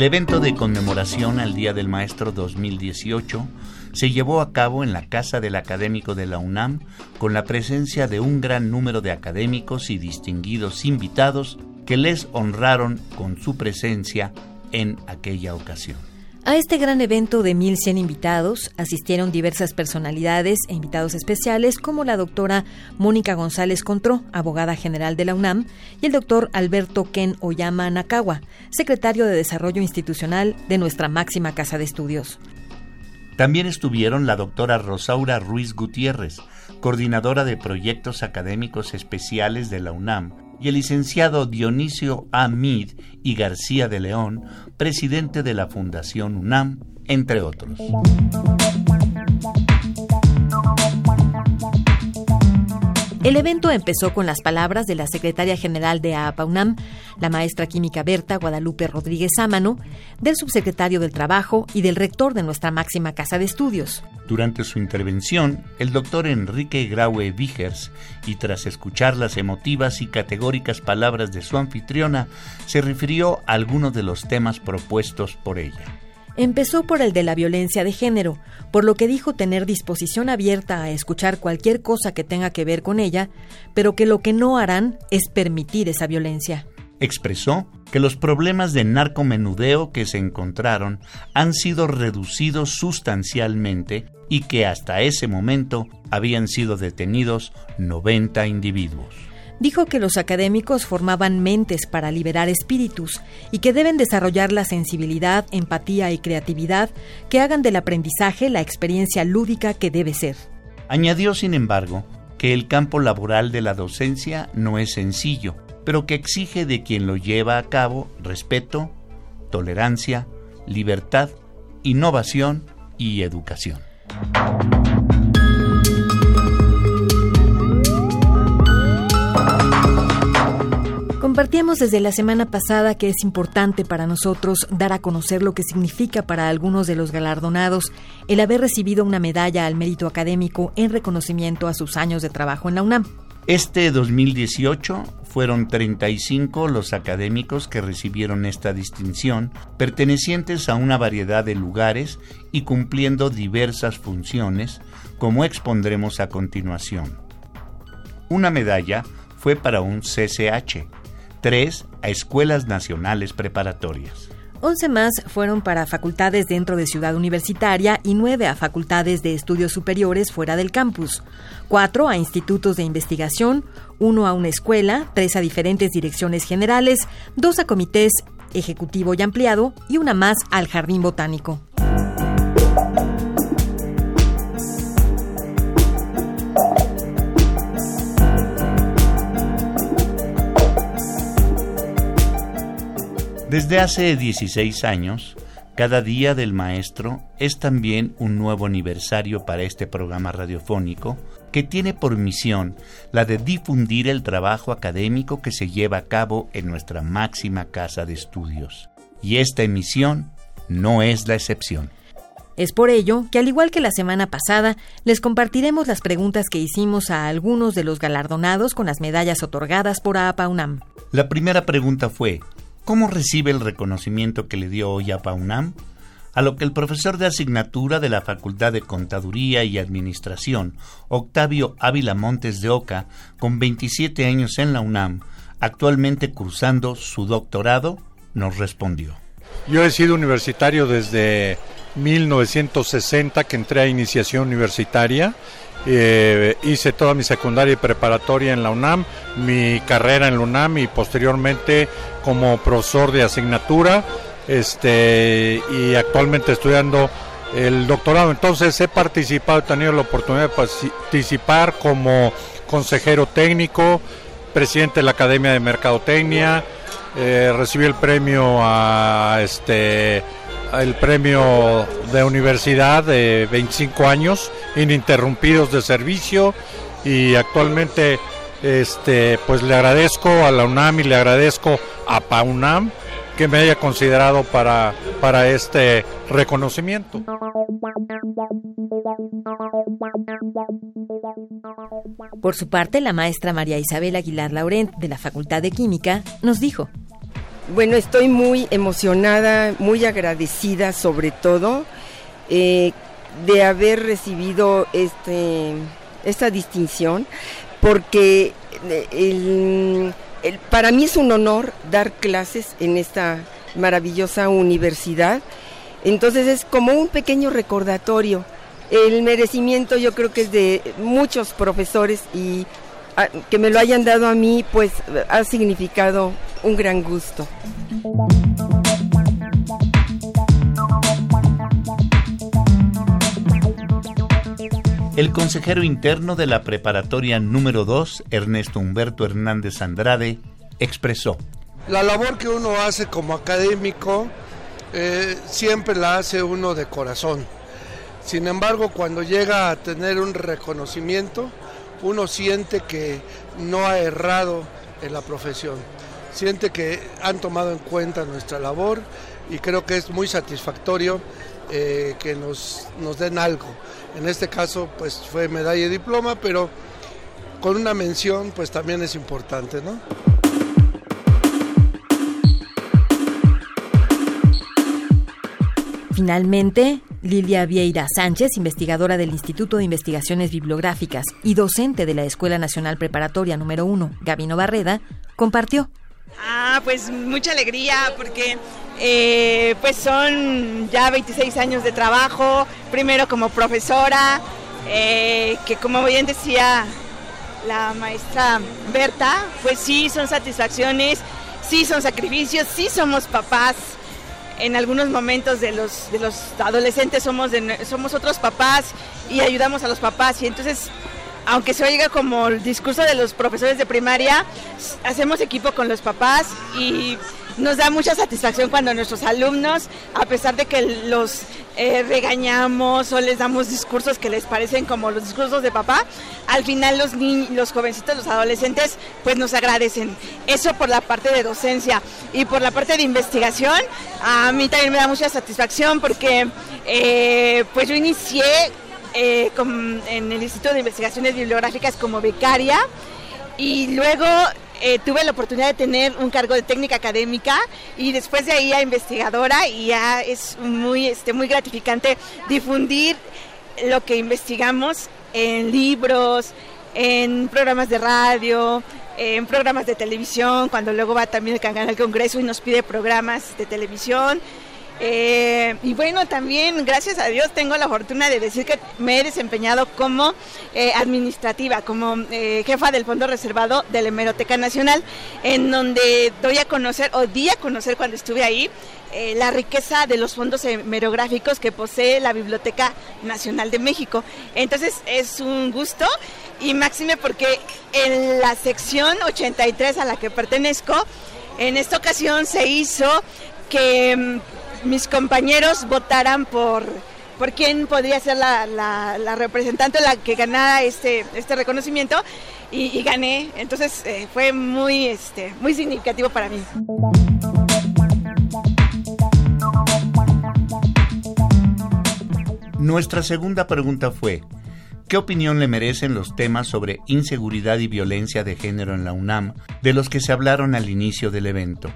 El evento de conmemoración al Día del Maestro 2018 se llevó a cabo en la Casa del Académico de la UNAM con la presencia de un gran número de académicos y distinguidos invitados que les honraron con su presencia en aquella ocasión. A este gran evento de 1.100 invitados asistieron diversas personalidades e invitados especiales como la doctora Mónica González Contró, abogada general de la UNAM, y el doctor Alberto Ken Oyama Nakawa, secretario de Desarrollo Institucional de nuestra máxima casa de estudios. También estuvieron la doctora Rosaura Ruiz Gutiérrez, coordinadora de proyectos académicos especiales de la UNAM, y el licenciado Dionisio Amid y García de León, presidente de la Fundación UNAM, entre otros. El evento empezó con las palabras de la secretaria general de AAPA-UNAM, la maestra química Berta Guadalupe Rodríguez Ámano, del subsecretario del Trabajo y del rector de nuestra máxima casa de estudios. Durante su intervención, el doctor Enrique Graue Vigers, y tras escuchar las emotivas y categóricas palabras de su anfitriona, se refirió a algunos de los temas propuestos por ella. Empezó por el de la violencia de género, por lo que dijo tener disposición abierta a escuchar cualquier cosa que tenga que ver con ella, pero que lo que no harán es permitir esa violencia. Expresó que los problemas de narcomenudeo que se encontraron han sido reducidos sustancialmente y que hasta ese momento habían sido detenidos 90 individuos dijo que los académicos formaban mentes para liberar espíritus y que deben desarrollar la sensibilidad, empatía y creatividad que hagan del aprendizaje la experiencia lúdica que debe ser. Añadió, sin embargo, que el campo laboral de la docencia no es sencillo, pero que exige de quien lo lleva a cabo respeto, tolerancia, libertad, innovación y educación. Compartíamos desde la semana pasada que es importante para nosotros dar a conocer lo que significa para algunos de los galardonados el haber recibido una medalla al mérito académico en reconocimiento a sus años de trabajo en la UNAM. Este 2018 fueron 35 los académicos que recibieron esta distinción, pertenecientes a una variedad de lugares y cumpliendo diversas funciones, como expondremos a continuación. Una medalla fue para un CCH, tres a escuelas nacionales preparatorias. Once más fueron para facultades dentro de Ciudad Universitaria y nueve a facultades de estudios superiores fuera del campus, cuatro a institutos de investigación, uno a una escuela, tres a diferentes direcciones generales, dos a comités ejecutivo y ampliado y una más al Jardín Botánico. Desde hace 16 años, cada día del maestro es también un nuevo aniversario para este programa radiofónico que tiene por misión la de difundir el trabajo académico que se lleva a cabo en nuestra máxima casa de estudios. Y esta emisión no es la excepción. Es por ello que, al igual que la semana pasada, les compartiremos las preguntas que hicimos a algunos de los galardonados con las medallas otorgadas por APA UNAM. La primera pregunta fue, ¿Cómo recibe el reconocimiento que le dio hoy a PAUNAM? A lo que el profesor de asignatura de la Facultad de Contaduría y Administración, Octavio Ávila Montes de Oca, con 27 años en la UNAM, actualmente cursando su doctorado, nos respondió. Yo he sido universitario desde 1960 que entré a iniciación universitaria eh, hice toda mi secundaria y preparatoria en la UNAM, mi carrera en la UNAM y posteriormente como profesor de asignatura este, y actualmente estudiando el doctorado. Entonces he participado, he tenido la oportunidad de participar como consejero técnico presidente de la Academia de Mercadotecnia, eh, recibí el premio a este el premio de universidad de 25 años ininterrumpidos de servicio y actualmente este pues le agradezco a la UNAM y le agradezco a PAUNAM que me haya considerado para, para este reconocimiento. Por su parte, la maestra María Isabel Aguilar Laurent de la Facultad de Química nos dijo, bueno, estoy muy emocionada, muy agradecida sobre todo eh, de haber recibido este, esta distinción, porque eh, para mí es un honor dar clases en esta maravillosa universidad. Entonces es como un pequeño recordatorio. El merecimiento yo creo que es de muchos profesores y ah, que me lo hayan dado a mí pues ha significado un gran gusto. El consejero interno de la preparatoria número 2, Ernesto Humberto Hernández Andrade, expresó. La labor que uno hace como académico eh, siempre la hace uno de corazón. Sin embargo, cuando llega a tener un reconocimiento, uno siente que no ha errado en la profesión siente que han tomado en cuenta nuestra labor y creo que es muy satisfactorio eh, que nos, nos den algo. En este caso pues fue medalla y diploma, pero con una mención pues también es importante, ¿no? Finalmente, Lilia Vieira Sánchez, investigadora del Instituto de Investigaciones Bibliográficas y docente de la Escuela Nacional Preparatoria número 1, Gabino Barreda, compartió Ah, pues mucha alegría porque eh, pues son ya 26 años de trabajo, primero como profesora, eh, que como bien decía la maestra Berta, pues sí son satisfacciones, sí son sacrificios, sí somos papás. En algunos momentos de los, de los adolescentes somos, somos otros papás y ayudamos a los papás y entonces aunque se oiga como el discurso de los profesores de primaria, hacemos equipo con los papás y nos da mucha satisfacción cuando nuestros alumnos, a pesar de que los eh, regañamos o les damos discursos que les parecen como los discursos de papá, al final los niños, los jovencitos, los adolescentes, pues nos agradecen. Eso por la parte de docencia y por la parte de investigación, a mí también me da mucha satisfacción porque eh, pues yo inicié eh, en el Instituto de Investigaciones Bibliográficas como becaria y luego eh, tuve la oportunidad de tener un cargo de técnica académica y después de ahí a investigadora y ya es muy, este, muy gratificante difundir lo que investigamos en libros, en programas de radio, en programas de televisión, cuando luego va también el canal al Congreso y nos pide programas de televisión. Eh, y bueno, también gracias a Dios tengo la fortuna de decir que me he desempeñado como eh, administrativa, como eh, jefa del Fondo Reservado de la Hemeroteca Nacional, en donde doy a conocer, o di a conocer cuando estuve ahí, la riqueza de los fondos hemerográficos que posee la Biblioteca Nacional de México. Entonces es un gusto y máxime porque en la sección 83 a la que pertenezco, en esta ocasión se hizo que mm, mis compañeros votaran por, por quién podría ser la, la, representante la que ganara este, este reconocimiento y, gané. Entonces eh, fue muy, este, muy significativo para mí. Nuestra segunda pregunta fue, ¿qué opinión le merecen los temas sobre inseguridad y violencia de género en la UNAM de los que se hablaron al inicio del evento?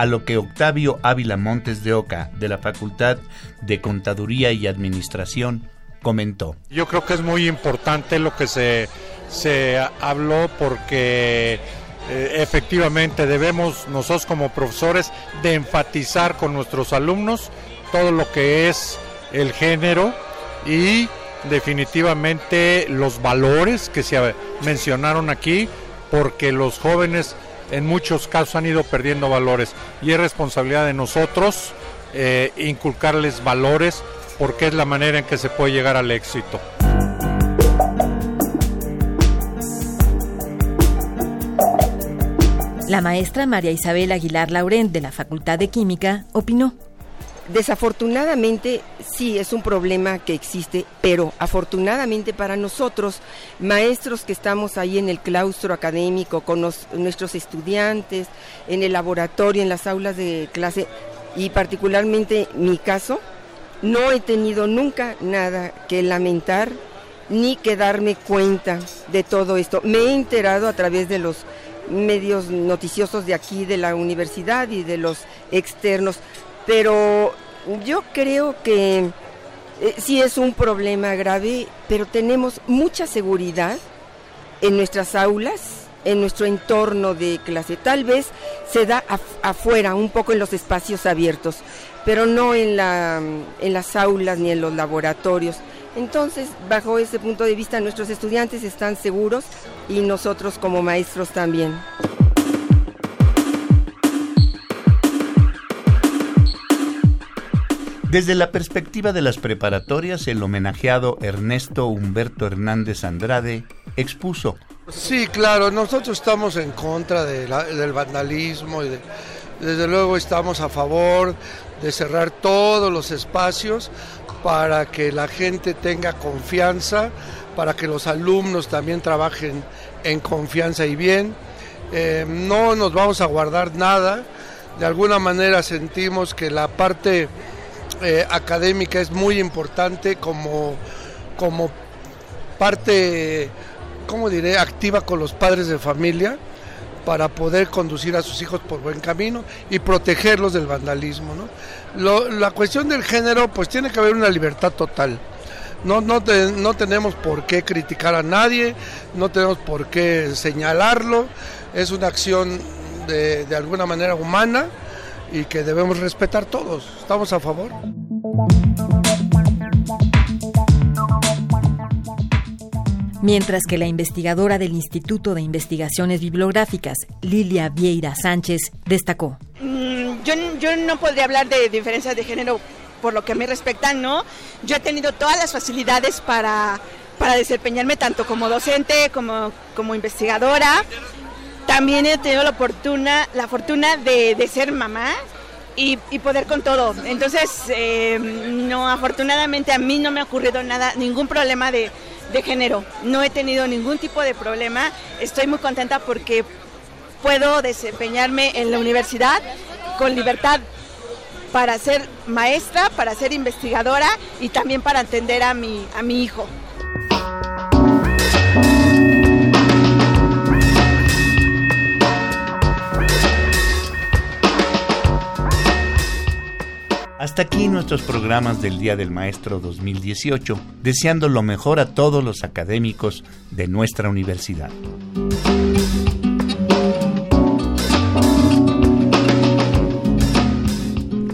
A lo que Octavio Ávila Montes de Oca, de la Facultad de Contaduría y Administración, comentó. Yo creo que es muy importante lo que se, se habló porque eh, efectivamente debemos nosotros como profesores de enfatizar con nuestros alumnos todo lo que es el género y definitivamente los valores que se mencionaron aquí porque los jóvenes en muchos casos han ido perdiendo valores y es responsabilidad de nosotros eh, inculcarles valores porque es la manera en que se puede llegar al éxito. La maestra María Isabel Aguilar Laurent de la Facultad de Química opinó. Desafortunadamente sí es un problema que existe, pero afortunadamente para nosotros, maestros que estamos ahí en el claustro académico con nuestros estudiantes, en el laboratorio, en las aulas de clase y particularmente mi caso, no he tenido nunca nada que lamentar ni que darme cuenta de todo esto. Me he enterado a través de los medios noticiosos de aquí, de la universidad y de los externos, pero yo creo que eh, sí es un problema grave, pero tenemos mucha seguridad en nuestras aulas, en nuestro entorno de clase. Tal vez se da afuera, un poco en los espacios abiertos, pero no en, en las aulas ni en los laboratorios. Entonces, bajo ese punto de vista, nuestros estudiantes están seguros y nosotros como maestros también. Desde la perspectiva de las preparatorias, el homenajeado Ernesto Humberto Hernández Andrade expuso. Sí, claro, nosotros estamos en contra del vandalismo y desde luego estamos a favor de cerrar todos los espacios para que la gente tenga confianza, para que los alumnos también trabajen en confianza y bien. Eh, no nos vamos a guardar nada, de alguna manera sentimos que la parte eh, académica es muy importante como, como parte, ¿cómo diré?, activa con los padres de familia para poder conducir a sus hijos por buen camino y protegerlos del vandalismo. la cuestión del género, pues tiene que haber una libertad total. No, no, no tenemos por qué criticar a nadie, no tenemos por qué señalarlo, es una acción de, de alguna manera humana y que debemos respetar todos. ¿Estamos a favor? Mientras que la investigadora del Instituto de Investigaciones Bibliográficas, Lilia Vieira Sánchez, destacó. Mm, yo, yo no podría hablar de diferencias de género por lo que a mí respecta, ¿no? Yo he tenido todas las facilidades para, para desempeñarme tanto como docente como como investigadora también he tenido la fortuna, la fortuna de, ser mamá y, poder con todo. Entonces, eh, no, afortunadamente a mí no me ha ocurrido nada, ningún problema de, género. No he tenido ningún tipo de problema. Estoy muy contenta porque puedo desempeñarme en la universidad con libertad para ser maestra, para ser investigadora y también para atender a mi hijo. Hasta aquí nuestros programas del Día del Maestro 2018, deseando lo mejor a todos los académicos de nuestra universidad.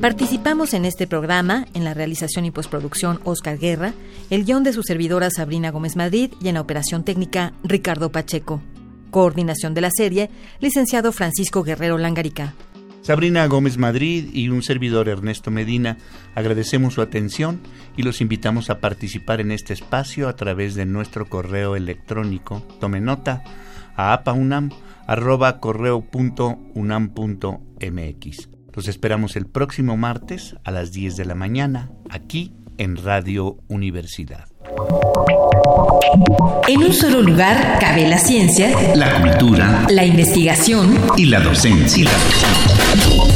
Participamos en este programa, en la realización y postproducción Oscar Guerra, el guion de su servidora Sabrina Gómez Madrid y en la operación técnica Ricardo Pacheco. Coordinación de la serie, licenciado Francisco Guerrero Langarica. Sabrina Gómez Madrid y un servidor Ernesto Medina agradecemos su atención y los invitamos a participar en este espacio a través de nuestro correo electrónico. Tome nota a apaunam.correo.unam.mx. Los esperamos el próximo martes a las 10 de la mañana aquí en Radio Universidad. En un solo lugar cabe la ciencia, la cultura, la investigación y la docencia.